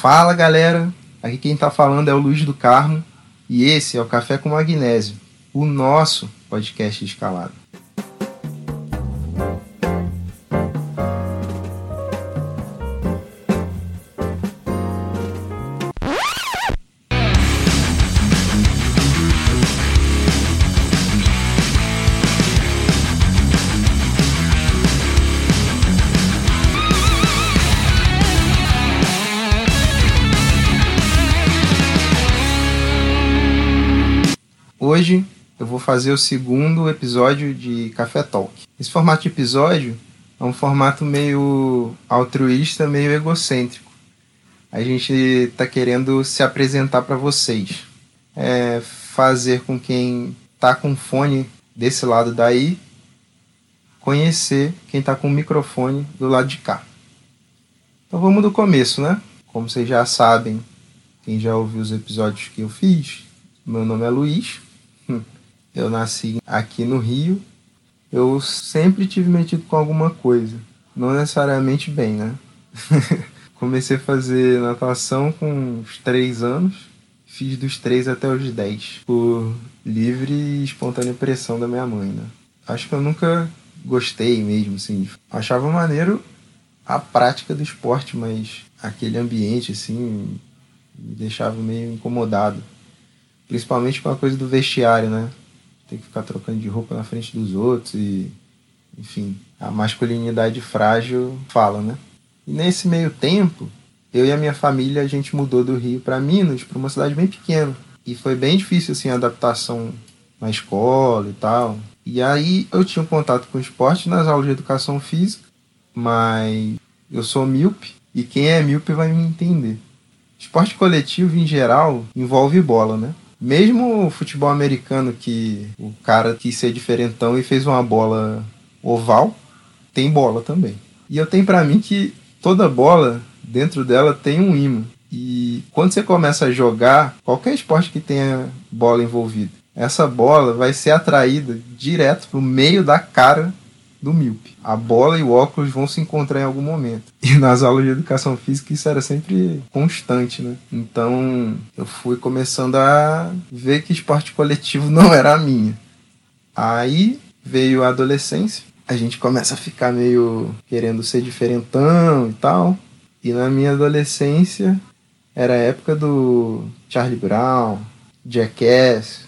Fala galera, aqui quem tá falando é o Luiz do Carmo e esse é o Café com Magnésio, o nosso podcast de fazer o segundo episódio de Café Talk. Esse formato de episódio é um formato meio altruísta, meio egocêntrico. A gente está querendo se apresentar para vocês, é fazer com quem está com fone desse lado daí conhecer quem está com o microfone do lado de cá. Então vamos do começo, né? Como vocês já sabem, quem já ouviu os episódios que eu fiz, meu nome é Luiz, eu nasci aqui no Rio. Eu sempre tive metido com alguma coisa. Não necessariamente bem, né? Comecei a fazer natação com uns 3 anos. Fiz dos 3 até os 10. Por livre e espontânea pressão da minha mãe, né? Acho que eu nunca gostei mesmo, assim. Achava maneiro a prática do esporte, mas aquele ambiente, assim, me deixava meio incomodado. Principalmente com a coisa do vestiário, né? Tem que ficar trocando de roupa na frente dos outros e enfim, a masculinidade frágil fala, né? E nesse meio tempo, eu e a minha família a gente mudou do Rio para Minas, para uma cidade bem pequena, e foi bem difícil assim a adaptação na escola e tal. E aí eu tinha um contato com o esporte nas aulas de educação física, mas eu sou míope e quem é míope vai me entender. Esporte coletivo em geral envolve bola, né? Mesmo o futebol americano, que o cara quis ser diferentão e fez uma bola oval, tem bola também. E eu tenho para mim que toda bola, dentro dela, tem um imã. E quando você começa a jogar, qualquer esporte que tenha bola envolvida, essa bola vai ser atraída direto pro meio da cara do míope. A bola e o óculos vão se encontrar em algum momento. E nas aulas de educação física isso era sempre constante, né? Então eu fui começando a ver que esporte coletivo não era a minha. Aí veio a adolescência, a gente começa a ficar meio querendo ser diferentão e tal. E na minha adolescência era a época do Charlie Brown, Jackass,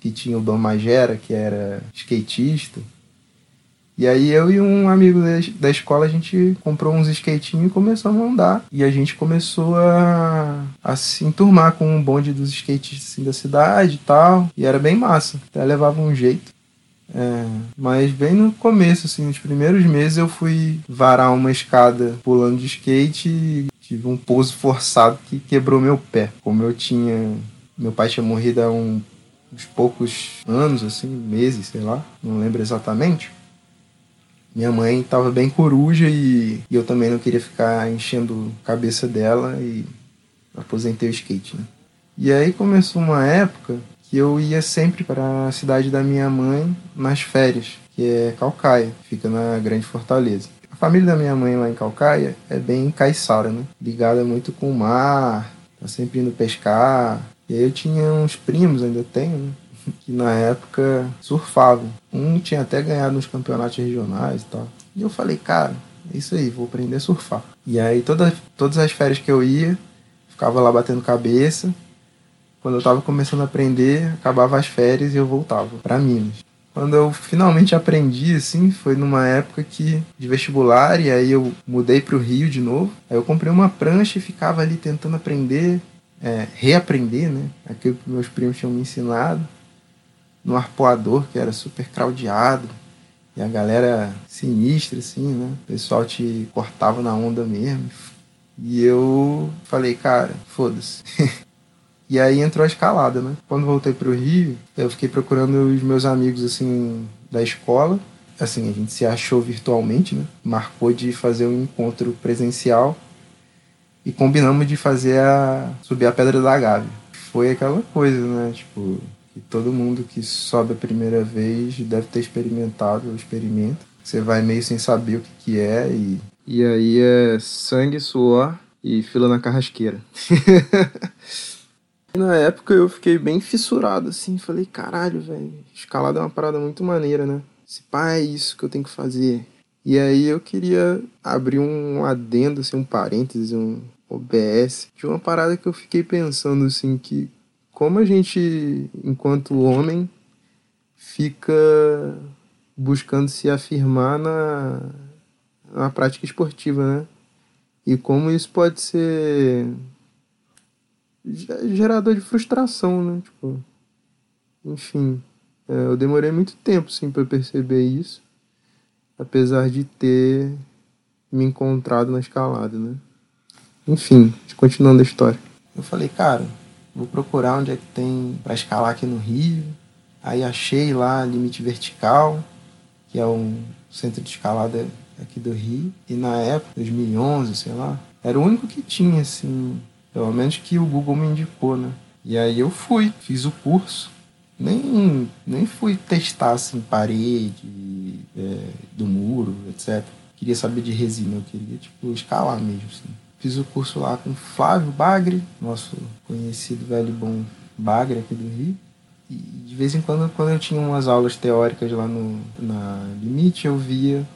que tinha o Dom Magera, que era skatista. E aí eu e um amigo da escola, a gente comprou uns skatinhos e começamos a andar. E a gente começou a, a se enturmar com um bonde dos skatistas assim, da cidade e tal. E era bem massa. Até levava um jeito. É, mas bem no começo, assim, nos primeiros meses eu fui varar uma escada pulando de skate e tive um pouso forçado que quebrou meu pé. Como eu tinha. Meu pai tinha morrido há um, uns poucos anos, assim, meses, sei lá, não lembro exatamente. Minha mãe estava bem coruja e, e, eu também não queria ficar enchendo a cabeça dela e aposentei o skate. Né? E aí começou uma época que eu ia sempre para a cidade da minha mãe nas férias, que é Calcaia, fica na Grande Fortaleza. A família da minha mãe lá em Calcaia é bem caiçara, né? Ligada muito com o mar, tá sempre indo pescar. E aí eu tinha uns primos, ainda tenho, né? Que na época surfavam. Um tinha até ganhado nos campeonatos regionais e tal. E eu falei, cara, é isso aí, vou aprender a surfar. E aí toda, todas as férias que eu ia, ficava lá batendo cabeça. Quando eu tava começando a aprender, acabava as férias e eu voltava para Minas. Quando eu finalmente aprendi, assim, foi numa época que de vestibular, e aí eu mudei para o Rio de novo. Aí eu comprei uma prancha e ficava ali tentando aprender, é, reaprender, né? Aquilo que meus primos tinham me ensinado no arpoador, que era super craudiado. E a galera sinistra, assim, né? O pessoal te cortava na onda mesmo. E eu falei, cara, foda-se. e aí entrou a escalada, né? Quando voltei pro Rio, eu fiquei procurando os meus amigos, assim, da escola. Assim, a gente se achou virtualmente, né? Marcou de fazer um encontro presencial. E combinamos de fazer a... subir a Pedra da Gávea. Foi aquela coisa, né? Tipo, que todo mundo que sobe a primeira vez deve ter experimentado o experimento. Você vai meio sem saber o que, que é e, e aí é sangue, suor e e fila na carrasqueira. na época eu fiquei bem fissurado, assim, falei, caralho, velho, escalada é uma parada muito maneira, né? Se pá, é isso que eu tenho que fazer. E aí eu queria abrir um adendo, assim, um parêntese, um OBS, de uma parada que eu fiquei pensando, assim, que como a gente, enquanto homem, fica buscando se afirmar na, na prática esportiva, né? E como isso pode ser gerador de frustração, né? Tipo, enfim, é, eu demorei muito tempo, sim, para perceber isso, apesar de ter me encontrado na escalada, né? Enfim, continuando a história. Eu falei, cara, vou procurar onde é que tem para escalar aqui no Rio. Aí achei lá Limite Vertical, que é um centro de escalada aqui do Rio. E na época, 2011, sei lá, era o único que tinha, assim, pelo menos que o Google me indicou, né? E aí eu fui, fiz o curso. Nem, nem fui testar, assim, parede, é, do muro, etc. Queria saber de resina, eu queria, tipo, escalar mesmo, assim. Fiz o curso lá com Flávio Bagre, nosso conhecido velho bom Bagre aqui do Rio. E de vez em quando, quando eu tinha umas aulas teóricas lá no, na Limite, eu via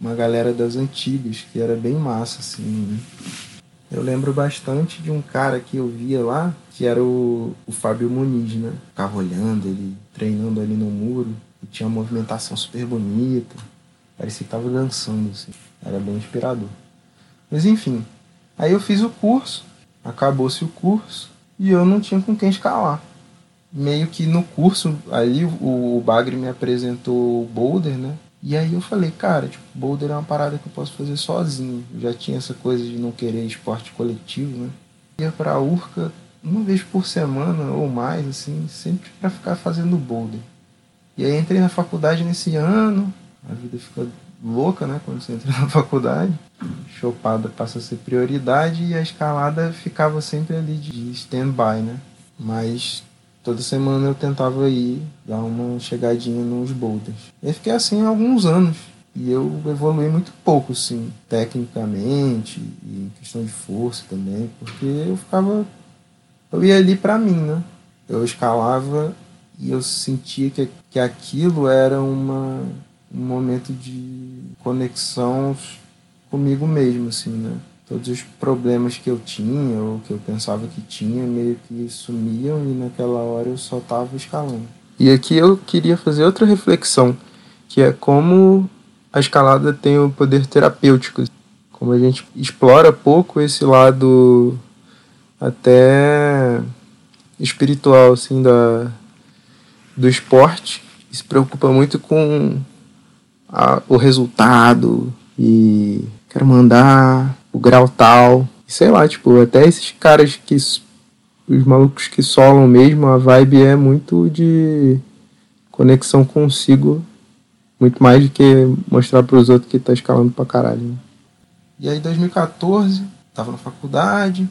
uma galera das antigas, que era bem massa, assim. Né? Eu lembro bastante de um cara que eu via lá, que era o, o Fábio Muniz, né? Ficava olhando ele, treinando ali no muro, e tinha uma movimentação super bonita, parecia que tava dançando, assim. Era bem inspirador. Mas enfim, aí eu fiz o curso, acabou-se o curso, e eu não tinha com quem escalar. Meio que no curso, ali o, Bagre me apresentou o boulder, né? E aí eu falei, cara, tipo, boulder é uma parada que eu posso fazer sozinho. Eu já tinha essa coisa de não querer esporte coletivo, né? Ia pra Urca uma vez por semana ou mais, assim, sempre para ficar fazendo boulder. E aí entrei na faculdade nesse ano, a vida fica louca, né, quando você entra na faculdade. Chopada passa a ser prioridade e a escalada ficava sempre ali de stand-by, né? Mas toda semana eu tentava ir dar uma chegadinha nos boulders. E fiquei assim alguns anos. E eu evolui muito pouco, assim, tecnicamente e em questão de força também, porque eu ficava. Eu ia ali para mim, né? Eu escalava e eu sentia que, que aquilo era uma, um momento de conexão comigo mesmo, assim, né? todos os problemas que eu tinha ou que eu pensava que tinha meio que sumiam e naquela hora eu só estava escalando. E aqui eu queria fazer outra reflexão, que é como a escalada tem o poder terapêutico. Como a gente explora pouco esse lado até espiritual assim da do esporte, se preocupa muito com a, o resultado e quero mandar o grau tal. Sei lá, tipo, até esses caras que. Os malucos que solam mesmo, a vibe é muito de conexão consigo. Muito mais do que mostrar para os outros que tá escalando pra caralho. Né? E aí, 2014, tava na faculdade,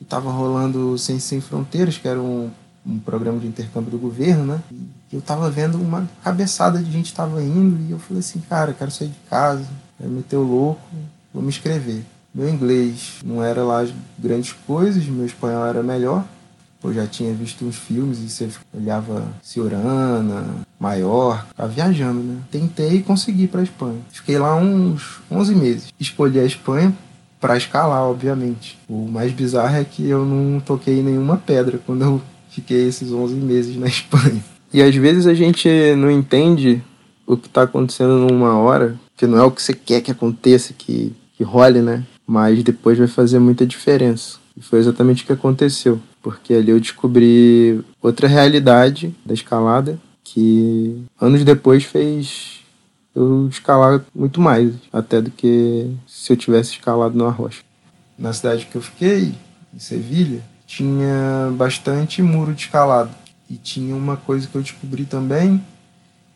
e tava rolando Sem Sem Fronteiras, que era um, um programa de intercâmbio do governo, né? Eu tava vendo uma cabeçada de gente tava indo, e eu falei assim, cara, quero sair de casa, quero meter o louco, vou me inscrever. Meu inglês não era lá grandes coisas, meu espanhol era melhor. Eu já tinha visto uns filmes e você olhava Ciorana, Maior, ficava viajando, né? Tentei e consegui para Espanha. Fiquei lá uns 11 meses. Escolhi a Espanha para escalar, obviamente. O mais bizarro é que eu não toquei nenhuma pedra quando eu fiquei esses 11 meses na Espanha. E às vezes a gente não entende o que está acontecendo numa hora, que não é o que você quer que aconteça, que, que role, né? mas depois vai fazer muita diferença. E foi exatamente o que aconteceu, porque ali eu descobri outra realidade da escalada que anos depois fez eu escalar muito mais, até do que se eu tivesse escalado numa rocha. Na cidade que eu fiquei, em Sevilha, tinha bastante muro de escalada. E tinha uma coisa que eu descobri também,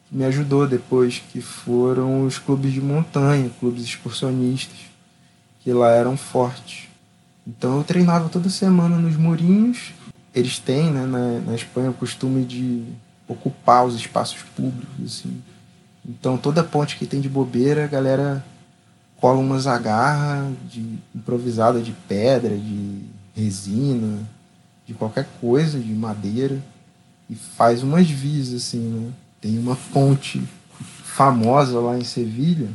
que me ajudou depois, que foram os clubes de montanha, clubes excursionistas que lá eram fortes. Então eu treinava toda semana nos murinhos. Eles têm, né, na, na Espanha, o costume de ocupar os espaços públicos, assim. Então toda ponte que tem de bobeira, a galera cola umas agarras de, improvisada de pedra, de resina, de qualquer coisa, de madeira, e faz umas vias assim, né? Tem uma ponte famosa lá em Sevilha,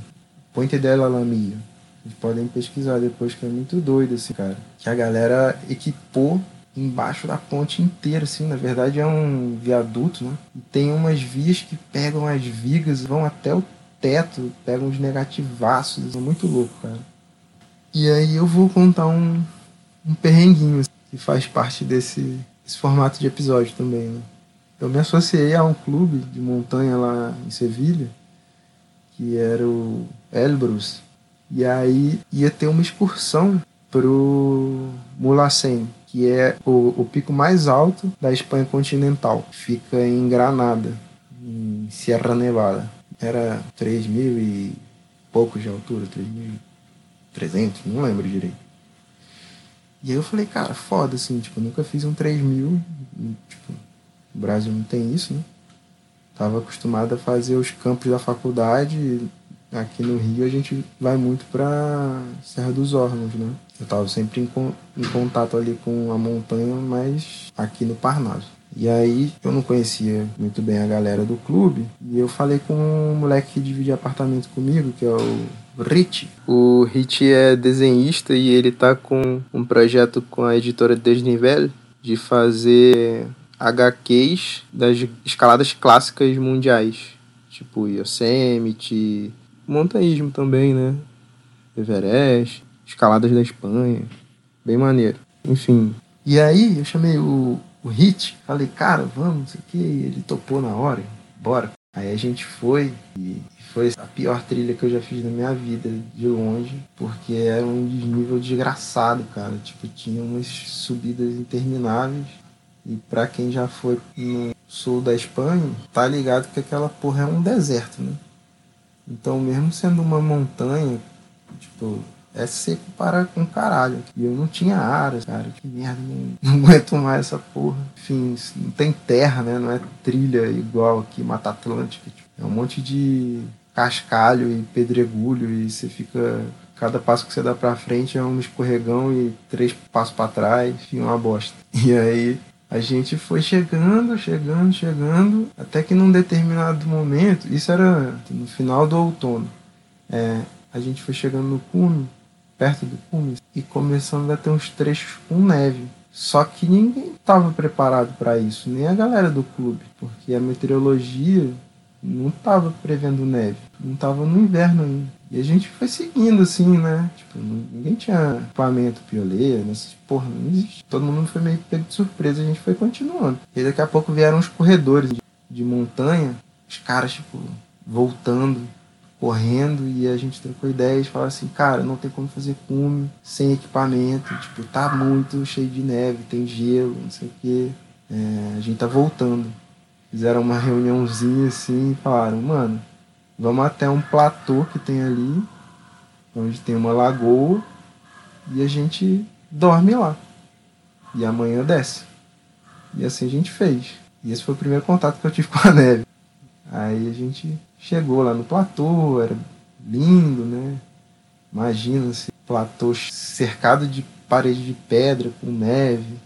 Ponte della Lamia. Vocês podem pesquisar depois, que é muito doido, assim, cara. Que a galera equipou embaixo da ponte inteira, assim. Na verdade é um viaduto, né? E tem umas vias que pegam as vigas, vão até o teto, pegam uns negativaços. É muito louco, cara. E aí eu vou contar um, um perrenguinho assim, que faz parte desse, desse formato de episódio também, né? Eu me associei a um clube de montanha lá em Sevilha, que era o Elbrus, e aí ia ter uma excursão pro Mulhacén, que é o, o pico mais alto da Espanha continental. Fica em Granada, em Sierra Nevada. Era 3 mil e poucos de altura, 3.300, não lembro direito. E aí eu falei, cara, foda, assim, tipo, nunca fiz um 3 mil, tipo, o Brasil não tem isso, né? Tava acostumado a fazer os campos da faculdade, aqui no Rio a gente vai muito para Serra dos Órgãos, né? Eu estava sempre em, em, contato ali com a montanha, mas aqui no Parnaso. E aí eu não conhecia muito bem a galera do clube e eu falei com um moleque que divide apartamento comigo, que é o Rich. O Rich é desenhista e ele tá com um projeto com a editora Desnivel de fazer HQs das escaladas clássicas mundiais, tipo Yosemite, montanhismo também, né? Everest, escaladas da Espanha. Bem maneiro. Enfim. E aí eu chamei o, o Hit, falei, cara, vamos, que. Ele topou na hora, bora. Aí a gente foi e foi a pior trilha que eu já fiz na minha vida, de longe, porque era um desnível desgraçado, cara. Tipo, tinha umas subidas intermináveis. E para quem já foi no sul da Espanha, tá ligado que aquela porra é um deserto, né? Então, mesmo sendo uma montanha, tipo, é seco para com caralho. E eu não tinha área, cara. Que merda, não, não aguento mais essa porra. Enfim, não tem terra, né? Não é trilha igual aqui, Mata Atlântica. Tipo, é um monte de cascalho e pedregulho e você fica. Cada passo que você dá pra frente é um escorregão e três passos para trás, enfim, uma bosta. E aí a gente foi chegando, chegando, chegando, até que num determinado momento, isso era no final do outono, é, a gente foi chegando no cume, perto do cume, e começando a ter uns trechos com neve. Só que ninguém estava preparado para isso, nem a galera do clube, porque a meteorologia não estava prevendo neve, não estava no inverno ainda. E a gente foi seguindo assim, né? Tipo, ninguém tinha equipamento pioleiro, nessas porra, não existe. Todo mundo foi meio pego de surpresa, a gente foi continuando. E daqui a pouco vieram os corredores de, de montanha, os caras, tipo, voltando, correndo, e a gente trocou ideias, falou assim, cara, não tem como fazer cume sem equipamento, tipo, tá muito cheio de neve, tem gelo, não sei o quê. É, a gente tá voltando. Fizeram uma reuniãozinha assim e falaram, mano, Vamos até um platô que tem ali, onde tem uma lagoa, e a gente dorme lá. E amanhã desce. E assim a gente fez. E esse foi o primeiro contato que eu tive com a neve. Aí a gente chegou lá no platô, era lindo, né? Imagina esse platô cercado de parede de pedra com neve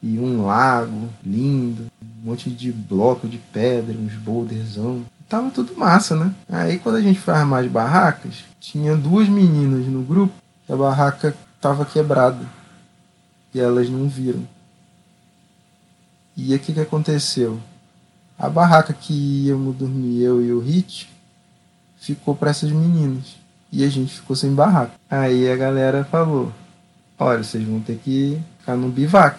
e um lago lindo, monte de bloco de pedra, uns boulderzão tava tudo massa, né? Aí quando a gente foi armar as barracas, tinha duas meninas no grupo, a barraca tava quebrada. E elas não viram. E o que, que aconteceu? A barraca que íamos dormir, eu e o Hit, ficou para essas meninas. E a gente ficou sem barraca. Aí a galera falou: Olha, vocês vão ter que ficar no bivac.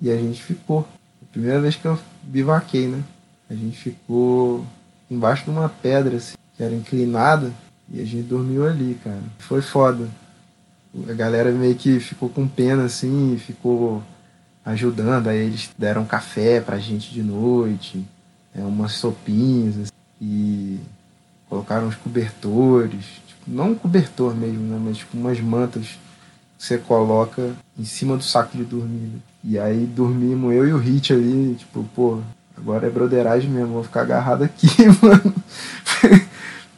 E a gente ficou. Primeira vez que eu bivaquei, né? A gente ficou embaixo de uma pedra, assim, que era inclinada, e a gente dormiu ali, cara. Foi foda. A galera meio que ficou com pena, assim, ficou ajudando. Aí eles deram café pra gente de noite, é, umas sopinhas, assim, e colocaram uns cobertores. Tipo, não um cobertor mesmo, né? Mas tipo umas mantas você coloca em cima do saco de dormir. Né? E aí dormimos eu e o Hit ali, tipo, pô, Agora é broderagem mesmo, vou ficar agarrado aqui, mano.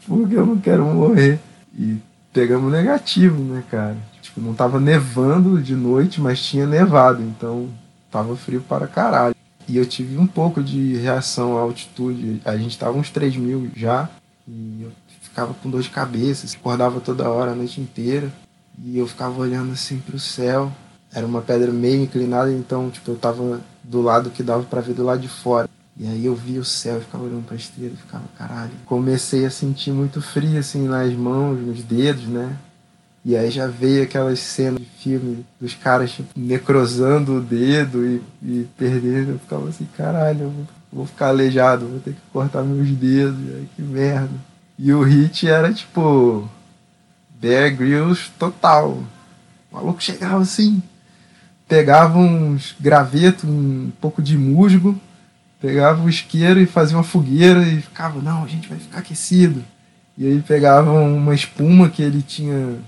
Porque eu não quero morrer. E pegamos negativo, né, cara? Tipo, não tava nevando de noite, mas tinha nevado, então tava frio para caralho. E eu tive um pouco de reação à altitude. A gente tava uns 3 mil já, e eu ficava com dor de cabeça, acordava toda hora, a noite inteira. E eu ficava olhando assim pro céu. Era uma pedra meio inclinada, então, tipo, eu tava do lado que dava para ver do lado de fora. E aí eu via o céu e ficava olhando pra estrela ficava, caralho. Comecei a sentir muito frio, assim, nas mãos, nos dedos, né? E aí já veio aquelas cenas de filme dos caras, tipo, necrosando o dedo e, e perdendo. Eu ficava assim, caralho, eu vou ficar aleijado, vou ter que cortar meus dedos. Aí, que merda. E o hit era, tipo, Bear Grylls total. O maluco chegava assim, pegava uns gravetos, um pouco de musgo, pegava o isqueiro e fazia uma fogueira e ficava, não, a gente vai ficar aquecido. E aí pegava uma espuma que ele tinha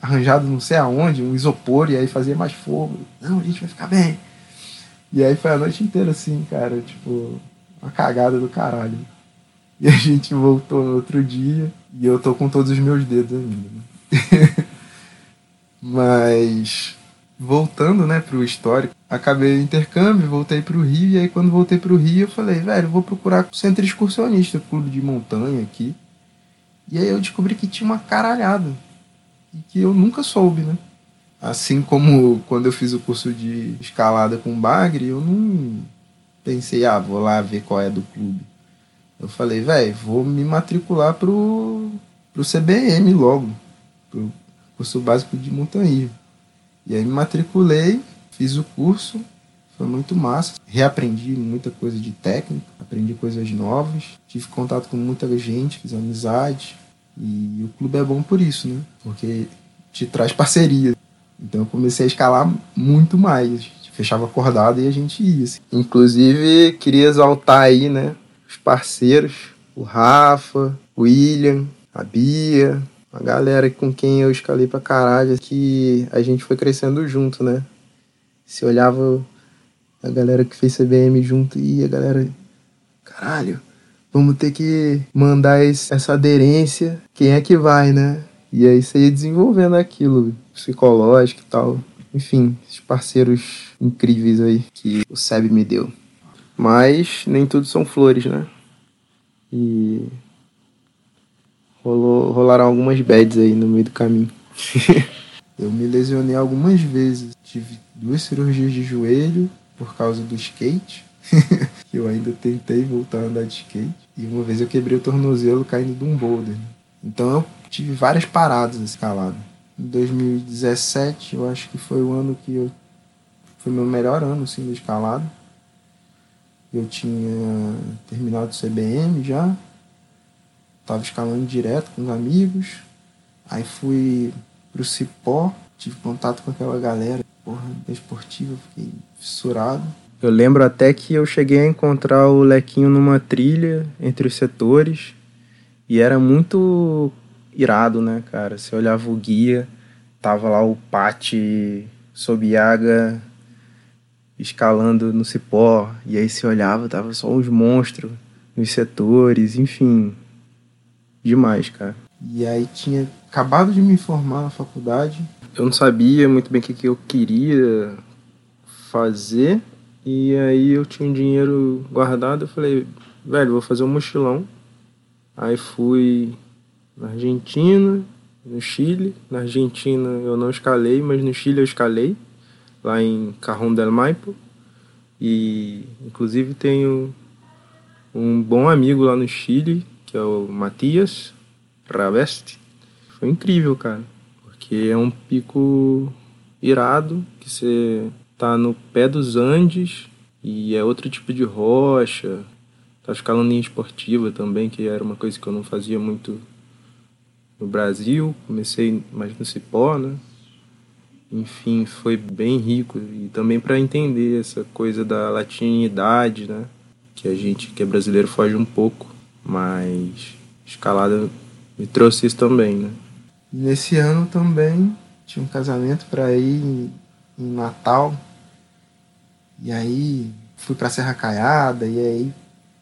arranjado não sei aonde, um isopor, e aí fazia mais fogo. Não, a gente vai ficar bem. E aí foi a noite inteira assim, cara, tipo, uma cagada do caralho. E a gente voltou no outro dia e eu tô com todos os meus dedos ainda. Né? Mas voltando, né, pro histórico, acabei o intercâmbio, voltei pro Rio, e aí quando voltei pro Rio eu falei, velho, vou procurar centro excursionista, clube de montanha aqui. E aí eu descobri que tinha uma caralhada. E que eu nunca soube, né? Assim como quando eu fiz o curso de escalada com bagre, eu não pensei, ah, vou lá ver qual é do clube. Eu falei, velho, vou me matricular pro, pro CBM logo, curso básico de montanhismo. E aí me matriculei, fiz o curso, foi muito massa. Reaprendi muita coisa de técnica, aprendi coisas novas, tive contato com muita gente, fiz amizade. E o clube é bom por isso, né? Porque te traz parceria. Então eu comecei a escalar muito mais. Fechava acordado e a gente ia. Assim. Inclusive, queria exaltar aí, né? Os parceiros, o Rafa, o William, a Bia, a galera com quem eu escalei pra caralho, que a gente foi crescendo junto, né? Se olhava a galera que fez CBM junto e a galera, caralho, vamos ter que mandar esse, essa aderência, quem é que vai, né? E aí você ia desenvolvendo aquilo, psicológico e tal. Enfim, esses parceiros incríveis aí que o SEB me deu. Mas nem tudo são flores, né? E rolou, rolaram algumas bads aí no meio do caminho. eu me lesionei algumas vezes. Tive duas cirurgias de joelho por causa do skate. eu ainda tentei voltar a andar de skate. E uma vez eu quebrei o tornozelo caindo de um boulder. Então eu tive várias paradas escalada. Em 2017, eu acho que foi o ano que eu. Foi meu melhor ano assim, de escalada. Eu tinha terminado o CBM já. Tava escalando direto com os amigos. Aí fui pro Cipó, tive contato com aquela galera, porra, esportiva, fiquei fissurado. Eu lembro até que eu cheguei a encontrar o Lequinho numa trilha entre os setores e era muito irado, né, cara? Você olhava o guia, tava lá o Pati Sobiaga escalando no cipó, e aí você olhava, tava só uns monstros nos setores, enfim, demais, cara. E aí tinha acabado de me formar na faculdade. Eu não sabia muito bem o que, que eu queria fazer. E aí eu tinha um dinheiro guardado. Eu falei, velho, vou fazer um mochilão. Aí fui na Argentina, no Chile. Na Argentina eu não escalei, mas no Chile eu escalei. Lá em Carrão del Maipo. E inclusive tenho um bom amigo lá no Chile que é o Matias Raveste. Foi incrível, cara, porque é um pico irado que você tá no pé dos Andes e é outro tipo de rocha. Tá escalando em esportiva também, que era uma coisa que eu não fazia muito no Brasil. Comecei mais no cipó, né? Enfim, foi bem rico e também para entender essa coisa da latinidade, né? Que a gente que é brasileiro foge um pouco. Mas escalada me trouxe isso também, né? Nesse ano também tinha um casamento para ir em, em Natal. E aí fui pra Serra Caiada e aí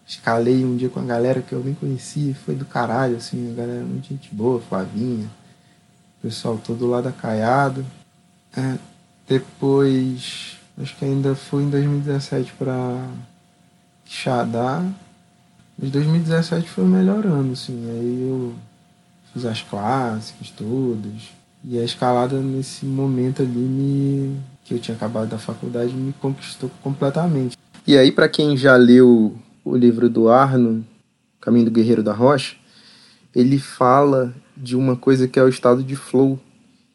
escalei um dia com a galera que eu nem conhecia, foi do caralho, assim, a galera muito gente boa, Flavinha, pessoal todo lá da Caiado. É, depois, acho que ainda fui em 2017 para Xadá. Mas 2017 foi o melhor ano, assim. Aí eu fiz as clássicas todas. E a escalada nesse momento ali me que eu tinha acabado da faculdade me conquistou completamente. E aí para quem já leu o livro do Arno, Caminho do Guerreiro da Rocha, ele fala de uma coisa que é o estado de flow,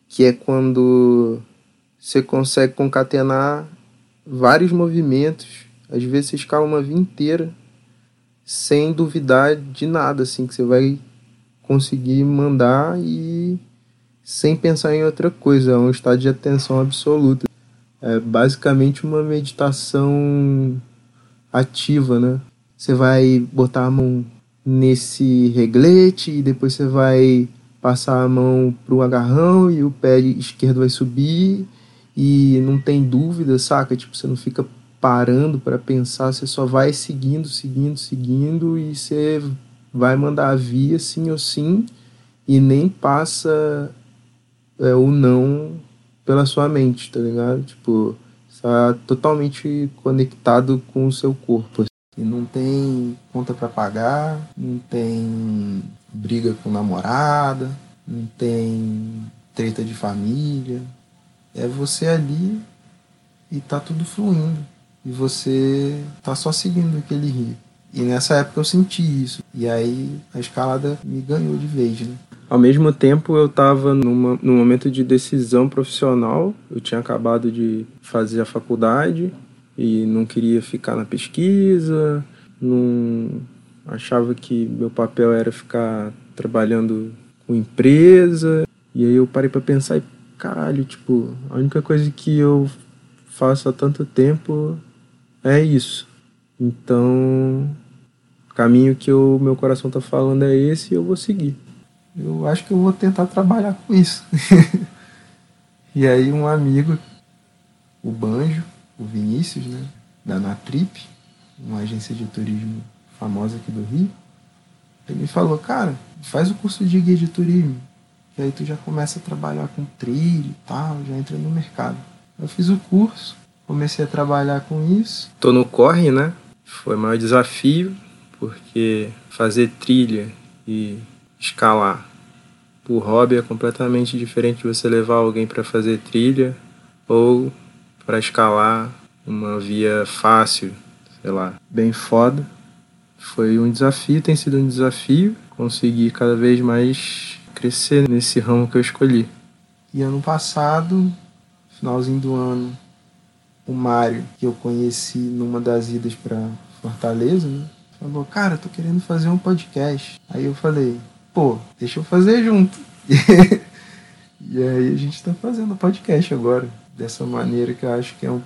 que é quando você consegue concatenar vários movimentos. Às vezes você escala uma via inteira sem duvidar de nada, assim, que você vai conseguir mandar e sem pensar em outra coisa. É um estado de atenção absoluta. É basicamente uma meditação ativa, né? Você vai botar a mão nesse reglete e depois você vai passar a mão para o agarrão e o pé esquerdo vai subir e não tem dúvida, saca? Tipo, você não fica parando para pensar, você só vai seguindo, seguindo, seguindo e você vai mandar a via sim ou sim e nem passa é, o não pela sua mente, tá ligado? Tipo, está totalmente conectado com o seu corpo. E não tem conta para pagar, não tem briga com namorada, não tem treta de família. É você ali e tá tudo fluindo. E você tá só seguindo aquele rio. E nessa época eu senti isso. E aí a escalada me ganhou de vez, né? Ao mesmo tempo, eu estava num momento de decisão profissional. Eu tinha acabado de fazer a faculdade e não queria ficar na pesquisa, não achava que meu papel era ficar trabalhando com empresa. E aí eu parei para pensar e, caralho, tipo, a única coisa que eu faço há tanto tempo é isso. Então, o caminho que o meu coração tá falando é esse e eu vou seguir eu acho que eu vou tentar trabalhar com isso. e aí um amigo, o Banjo, o Vinícius, né, da Natrip, uma agência de turismo famosa aqui do Rio, ele me falou, cara, faz o curso de guia de turismo, que aí tu já começa a trabalhar com trilho e tal, já entra no mercado. Eu fiz o curso, comecei a trabalhar com isso. Tô no corre, né? Foi o maior desafio, porque fazer trilha e escalar por hobby é completamente diferente de você levar alguém para fazer trilha ou para escalar uma via fácil, sei lá, bem foda. Foi um desafio, tem sido um desafio conseguir cada vez mais crescer nesse ramo que eu escolhi. E ano passado, finalzinho do ano, o Mário, que eu conheci numa das idas para Fortaleza, né? Falou, cara, tô querendo fazer um podcast. Aí eu falei, pô, deixa eu fazer junto. e aí a gente está fazendo podcast agora, dessa maneira que eu acho que é um,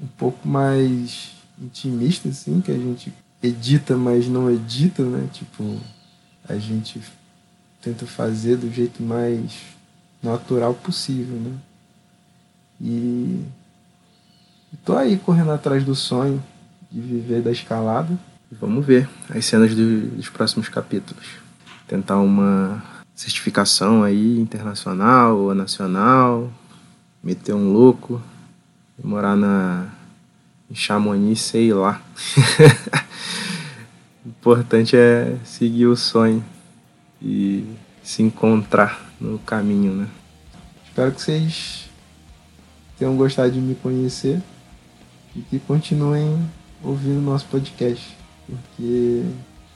um pouco mais intimista, assim, que a gente edita, mas não edita, né? Tipo, a gente tenta fazer do jeito mais natural possível, né? E tô aí correndo atrás do sonho de viver da escalada. Vamos ver as cenas do, dos próximos capítulos tentar uma certificação aí internacional ou nacional, meter um louco, morar na em Chamonix, sei lá. o importante é seguir o sonho e se encontrar no caminho, né? Espero que vocês tenham gostado de me conhecer e que continuem ouvindo nosso podcast, porque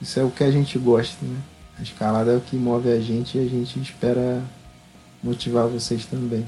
isso é o que a gente gosta, né? A escalada é o que move a gente e a gente espera motivar vocês também.